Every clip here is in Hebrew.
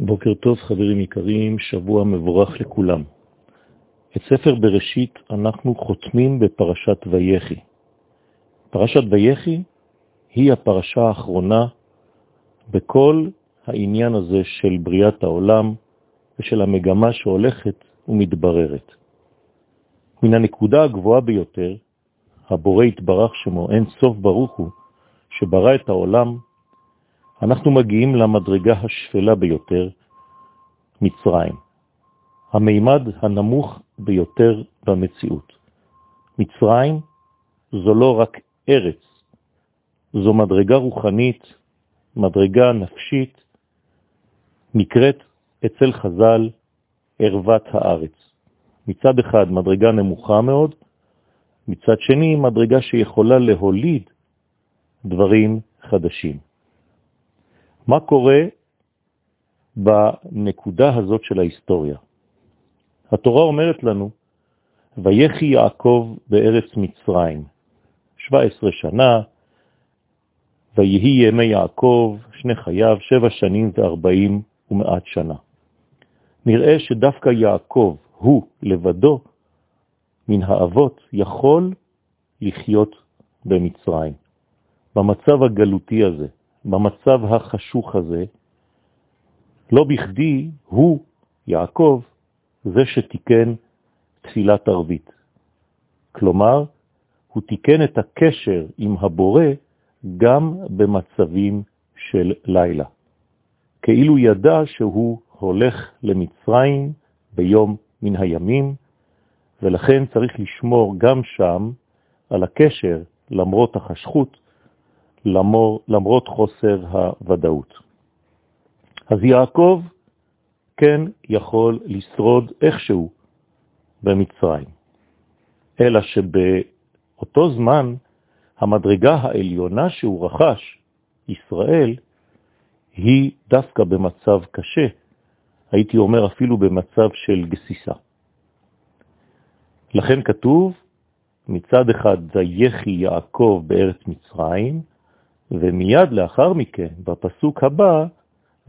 בוקר טוב חברים יקרים, שבוע מבורך לכולם. את ספר בראשית אנחנו חותמים בפרשת ויחי. פרשת ויחי היא הפרשה האחרונה בכל העניין הזה של בריאת העולם ושל המגמה שהולכת ומתבררת. מן הנקודה הגבוהה ביותר, הבורא התברך שמו אין סוף ברוך הוא, שברא את העולם, אנחנו מגיעים למדרגה השפלה ביותר, מצרים, המימד הנמוך ביותר במציאות. מצרים זו לא רק ארץ, זו מדרגה רוחנית, מדרגה נפשית, נקראת אצל חז"ל ערוות הארץ. מצד אחד מדרגה נמוכה מאוד, מצד שני מדרגה שיכולה להוליד דברים חדשים. מה קורה בנקודה הזאת של ההיסטוריה? התורה אומרת לנו, ויחי יעקב בארץ מצרים, 17 שנה, ויהי ימי יעקב, שני חייו, שבע שנים וארבעים ומעט שנה. נראה שדווקא יעקב, הוא לבדו, מן האבות, יכול לחיות במצרים. במצב הגלותי הזה, במצב החשוך הזה, לא בכדי הוא, יעקב, זה שתיקן תפילת ערבית. כלומר, הוא תיקן את הקשר עם הבורא גם במצבים של לילה. כאילו ידע שהוא הולך למצרים ביום מן הימים, ולכן צריך לשמור גם שם על הקשר למרות החשכות, למור, למרות חוסר הוודאות. אז יעקב כן יכול לשרוד איכשהו במצרים, אלא שבאותו זמן המדרגה העליונה שהוא רכש, ישראל, היא דווקא במצב קשה, הייתי אומר אפילו במצב של גסיסה. לכן כתוב, מצד אחד ויחי יעקב בארץ מצרים, ומיד לאחר מכן, בפסוק הבא,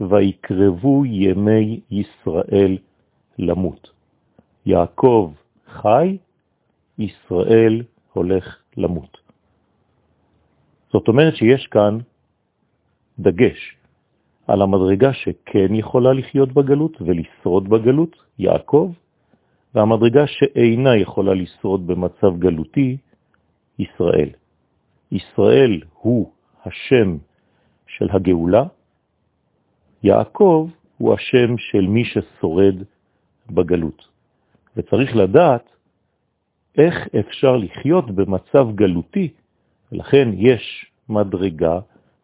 ויקרבו ימי ישראל למות. יעקב חי, ישראל הולך למות. זאת אומרת שיש כאן דגש על המדרגה שכן יכולה לחיות בגלות ולשרוד בגלות, יעקב, והמדרגה שאינה יכולה לשרוד במצב גלותי, ישראל. ישראל הוא השם של הגאולה, יעקב הוא השם של מי ששורד בגלות. וצריך לדעת איך אפשר לחיות במצב גלותי, ולכן יש מדרגה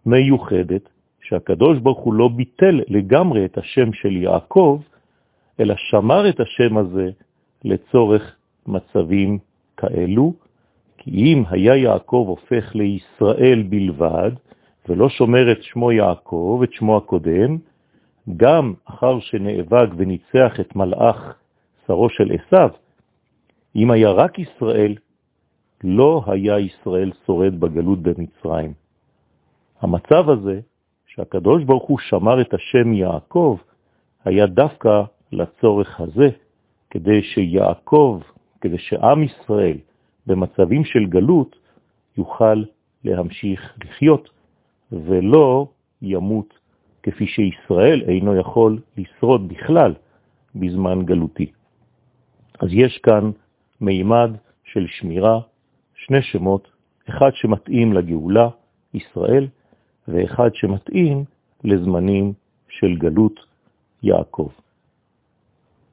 מיוחדת שהקדוש ברוך הוא לא ביטל לגמרי את השם של יעקב, אלא שמר את השם הזה לצורך מצבים כאלו, כי אם היה יעקב הופך לישראל בלבד, ולא שומר את שמו יעקב, את שמו הקודם, גם אחר שנאבק וניצח את מלאך שרו של עשיו, אם היה רק ישראל, לא היה ישראל שורד בגלות במצרים. המצב הזה, שהקדוש ברוך הוא שמר את השם יעקב, היה דווקא לצורך הזה, כדי שיעקב, כדי שעם ישראל במצבים של גלות יוכל להמשיך לחיות, ולא ימות כפי שישראל אינו יכול לשרוד בכלל בזמן גלותי. אז יש כאן מימד של שמירה, שני שמות, אחד שמתאים לגאולה, ישראל, ואחד שמתאים לזמנים של גלות, יעקב.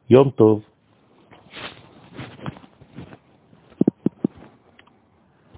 יום טוב.